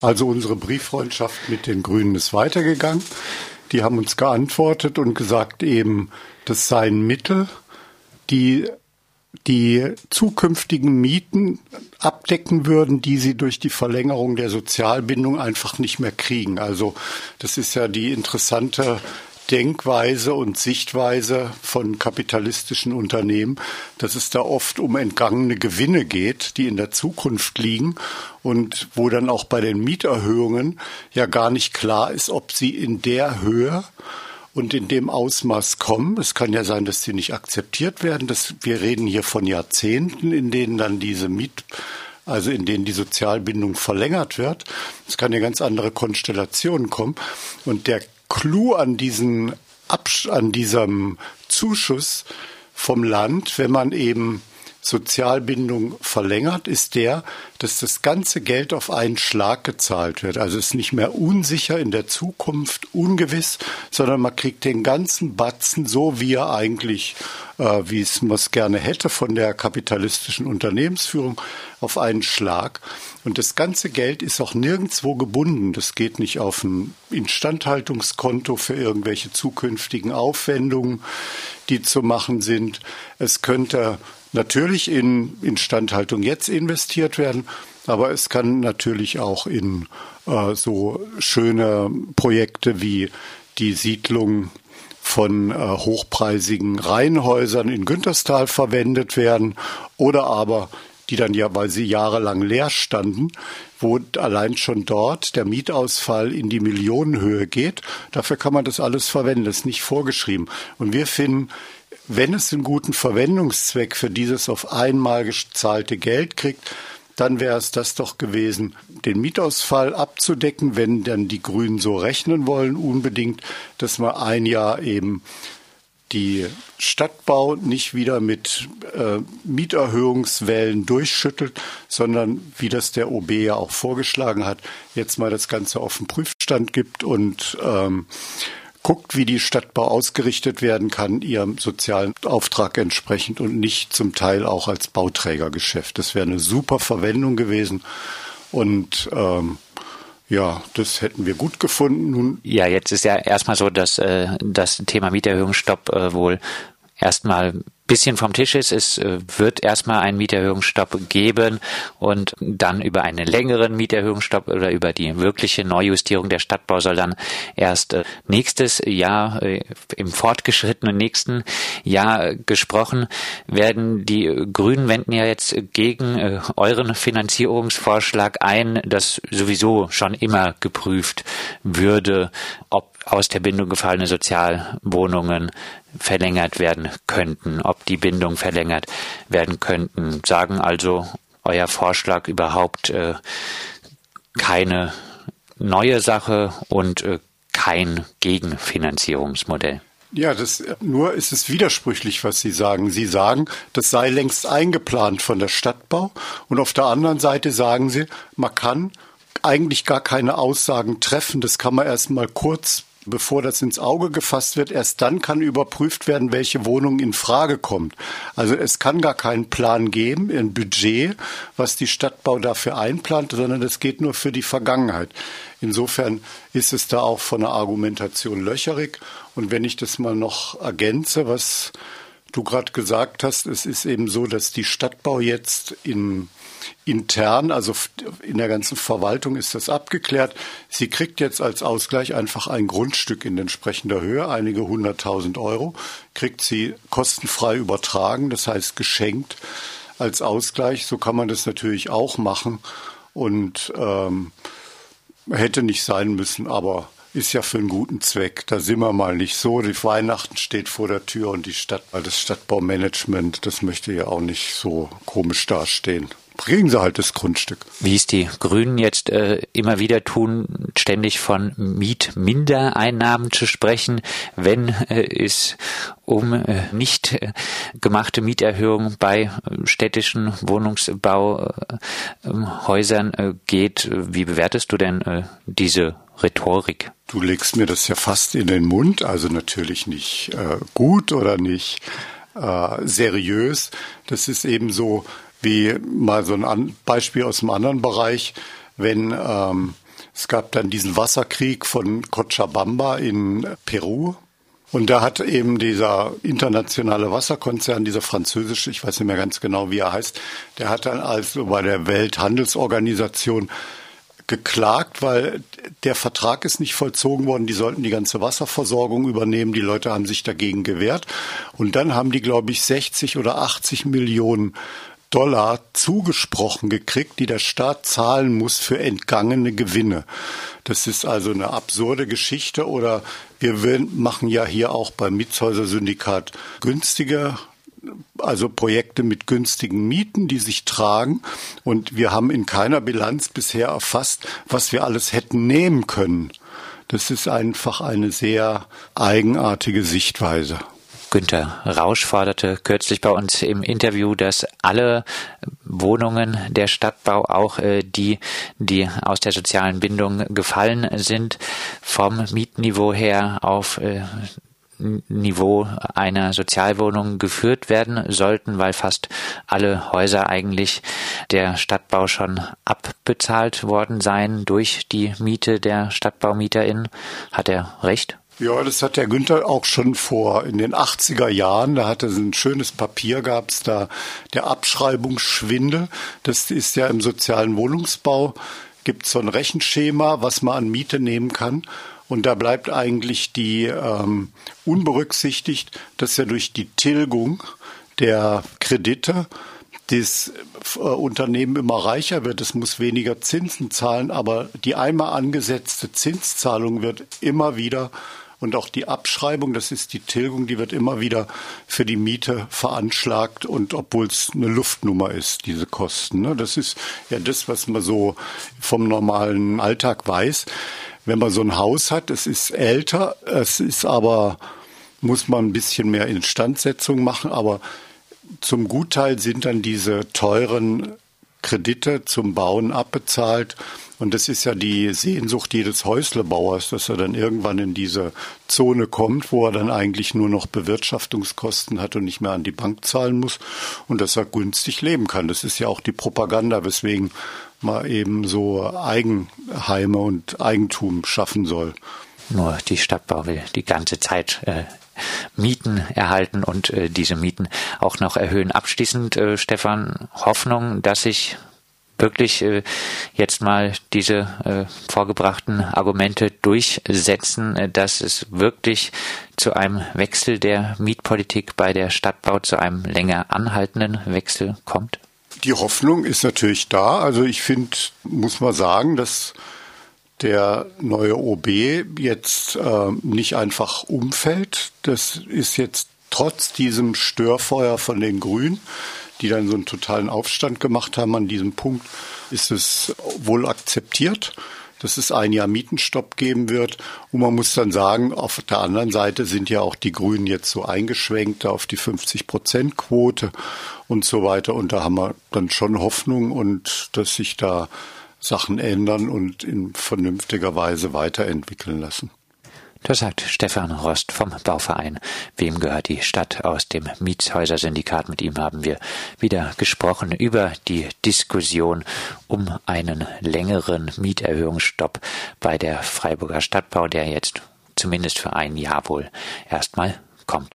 Also unsere Brieffreundschaft mit den Grünen ist weitergegangen. Die haben uns geantwortet und gesagt eben, das seien Mittel, die die zukünftigen Mieten abdecken würden, die sie durch die Verlängerung der Sozialbindung einfach nicht mehr kriegen. Also das ist ja die interessante Denkweise und Sichtweise von kapitalistischen Unternehmen, dass es da oft um entgangene Gewinne geht, die in der Zukunft liegen und wo dann auch bei den Mieterhöhungen ja gar nicht klar ist, ob sie in der Höhe und in dem Ausmaß kommen. Es kann ja sein, dass sie nicht akzeptiert werden. Das, wir reden hier von Jahrzehnten, in denen dann diese Miet also in denen die Sozialbindung verlängert wird. Es kann ja ganz andere Konstellationen kommen. Und der Clou an diesen Absch an diesem Zuschuss vom Land, wenn man eben Sozialbindung verlängert, ist der, dass das ganze Geld auf einen Schlag gezahlt wird. Also es ist nicht mehr unsicher in der Zukunft, ungewiss, sondern man kriegt den ganzen Batzen so, wie er eigentlich, äh, wie es man es gerne hätte von der kapitalistischen Unternehmensführung, auf einen Schlag. Und das ganze Geld ist auch nirgendwo gebunden. Das geht nicht auf ein Instandhaltungskonto für irgendwelche zukünftigen Aufwendungen, die zu machen sind. Es könnte natürlich in Instandhaltung jetzt investiert werden, aber es kann natürlich auch in äh, so schöne Projekte wie die Siedlung von äh, hochpreisigen Reihenhäusern in Günterstal verwendet werden oder aber die dann ja, weil sie jahrelang leer standen, wo allein schon dort der Mietausfall in die Millionenhöhe geht. Dafür kann man das alles verwenden, das ist nicht vorgeschrieben. Und wir finden, wenn es einen guten Verwendungszweck für dieses auf einmal gezahlte Geld kriegt, dann wäre es das doch gewesen, den Mietausfall abzudecken, wenn dann die Grünen so rechnen wollen, unbedingt, dass man ein Jahr eben die Stadtbau nicht wieder mit äh, Mieterhöhungswellen durchschüttelt, sondern wie das der OB ja auch vorgeschlagen hat, jetzt mal das Ganze auf den Prüfstand gibt und ähm, guckt, wie die Stadtbau ausgerichtet werden kann, ihrem sozialen Auftrag entsprechend und nicht zum Teil auch als Bauträgergeschäft. Das wäre eine super Verwendung gewesen und ähm, ja, das hätten wir gut gefunden. Nun ja, jetzt ist ja erstmal so, dass äh, das Thema Mieterhöhungsstopp äh, wohl erstmal bisschen vom Tisch ist. Es äh, wird erstmal einen Mieterhöhungsstopp geben und dann über einen längeren Mieterhöhungsstopp oder über die wirkliche Neujustierung der Stadtbau soll dann erst äh, nächstes Jahr äh, im fortgeschrittenen nächsten Jahr gesprochen werden. Die Grünen wenden ja jetzt gegen euren Finanzierungsvorschlag ein, dass sowieso schon immer geprüft würde, ob aus der Bindung gefallene Sozialwohnungen verlängert werden könnten, ob die Bindung verlängert werden könnten. Sagen also euer Vorschlag überhaupt äh, keine neue Sache und äh, kein Gegenfinanzierungsmodell. Ja, das, nur ist es widersprüchlich, was Sie sagen. Sie sagen, das sei längst eingeplant von der Stadtbau und auf der anderen Seite sagen Sie, man kann eigentlich gar keine Aussagen treffen. Das kann man erst mal kurz bevor das ins Auge gefasst wird, erst dann kann überprüft werden, welche Wohnung in Frage kommt. Also es kann gar keinen Plan geben, ein Budget, was die Stadtbau dafür einplant, sondern es geht nur für die Vergangenheit. Insofern ist es da auch von der Argumentation löcherig. Und wenn ich das mal noch ergänze, was du gerade gesagt hast, es ist eben so, dass die Stadtbau jetzt in intern, also in der ganzen Verwaltung ist das abgeklärt. Sie kriegt jetzt als Ausgleich einfach ein Grundstück in entsprechender Höhe, einige hunderttausend Euro, kriegt sie kostenfrei übertragen, das heißt geschenkt als Ausgleich. So kann man das natürlich auch machen und ähm, hätte nicht sein müssen, aber ist ja für einen guten Zweck. Da sind wir mal nicht so. Die Weihnachten steht vor der Tür und die Stadt, das Stadtbaumanagement, das möchte ja auch nicht so komisch dastehen kriegen sie halt das Grundstück. Wie es die Grünen jetzt äh, immer wieder tun, ständig von Mietmindereinnahmen zu sprechen, wenn äh, es um äh, nicht äh, gemachte Mieterhöhungen bei äh, städtischen Wohnungsbauhäusern äh, geht. Wie bewertest du denn äh, diese Rhetorik? Du legst mir das ja fast in den Mund, also natürlich nicht äh, gut oder nicht seriös. Das ist eben so, wie mal so ein Beispiel aus einem anderen Bereich, wenn ähm, Es gab dann diesen Wasserkrieg von Cochabamba in Peru. Und da hat eben dieser internationale Wasserkonzern, dieser französische, ich weiß nicht mehr ganz genau, wie er heißt, der hat dann also bei der Welthandelsorganisation geklagt, weil der Vertrag ist nicht vollzogen worden. Die sollten die ganze Wasserversorgung übernehmen. Die Leute haben sich dagegen gewehrt. Und dann haben die, glaube ich, 60 oder 80 Millionen Dollar zugesprochen gekriegt, die der Staat zahlen muss für entgangene Gewinne. Das ist also eine absurde Geschichte oder wir machen ja hier auch beim Mietshäuser Syndikat günstige also Projekte mit günstigen Mieten, die sich tragen. Und wir haben in keiner Bilanz bisher erfasst, was wir alles hätten nehmen können. Das ist einfach eine sehr eigenartige Sichtweise. Günter Rausch forderte kürzlich bei uns im Interview, dass alle Wohnungen der Stadtbau, auch äh, die, die aus der sozialen Bindung gefallen sind, vom Mietniveau her auf äh, Niveau einer Sozialwohnung geführt werden sollten, weil fast alle Häuser eigentlich der Stadtbau schon abbezahlt worden seien durch die Miete der StadtbaumieterInnen. Hat er recht? Ja, das hat der Günther auch schon vor in den 80er Jahren. Da hatte ein schönes Papier, gab es da der Abschreibungsschwindel. Das ist ja im sozialen Wohnungsbau, gibt so ein Rechenschema, was man an Miete nehmen kann. Und da bleibt eigentlich die ähm, unberücksichtigt, dass ja durch die Tilgung der Kredite das äh, Unternehmen immer reicher wird. Es muss weniger Zinsen zahlen, aber die einmal angesetzte Zinszahlung wird immer wieder und auch die Abschreibung, das ist die Tilgung, die wird immer wieder für die Miete veranschlagt und obwohl es eine Luftnummer ist, diese Kosten. Ne? Das ist ja das, was man so vom normalen Alltag weiß wenn man so ein Haus hat, es ist älter, es ist aber, muss man ein bisschen mehr Instandsetzung machen, aber zum Gutteil sind dann diese teuren Kredite zum Bauen abbezahlt. Und das ist ja die Sehnsucht jedes Häuslebauers, dass er dann irgendwann in diese Zone kommt, wo er dann eigentlich nur noch Bewirtschaftungskosten hat und nicht mehr an die Bank zahlen muss und dass er günstig leben kann. Das ist ja auch die Propaganda, weswegen mal eben so Eigenheime und Eigentum schaffen soll. Nur die Stadtbau will die ganze Zeit äh, Mieten erhalten und äh, diese Mieten auch noch erhöhen. Abschließend, äh, Stefan, Hoffnung, dass sich wirklich äh, jetzt mal diese äh, vorgebrachten Argumente durchsetzen, äh, dass es wirklich zu einem Wechsel der Mietpolitik bei der Stadtbau, zu einem länger anhaltenden Wechsel kommt? Die Hoffnung ist natürlich da. Also ich finde, muss man sagen, dass der neue OB jetzt äh, nicht einfach umfällt. Das ist jetzt trotz diesem Störfeuer von den Grünen, die dann so einen totalen Aufstand gemacht haben an diesem Punkt, ist es wohl akzeptiert dass es ein Jahr Mietenstopp geben wird. Und man muss dann sagen, auf der anderen Seite sind ja auch die Grünen jetzt so eingeschwenkt auf die 50-Prozent-Quote und so weiter. Und da haben wir dann schon Hoffnung und dass sich da Sachen ändern und in vernünftiger Weise weiterentwickeln lassen. Das sagt Stefan Rost vom Bauverein. Wem gehört die Stadt aus dem Mietshäuser-Syndikat? Mit ihm haben wir wieder gesprochen über die Diskussion um einen längeren Mieterhöhungsstopp bei der Freiburger Stadtbau, der jetzt zumindest für ein Jahr wohl erstmal kommt.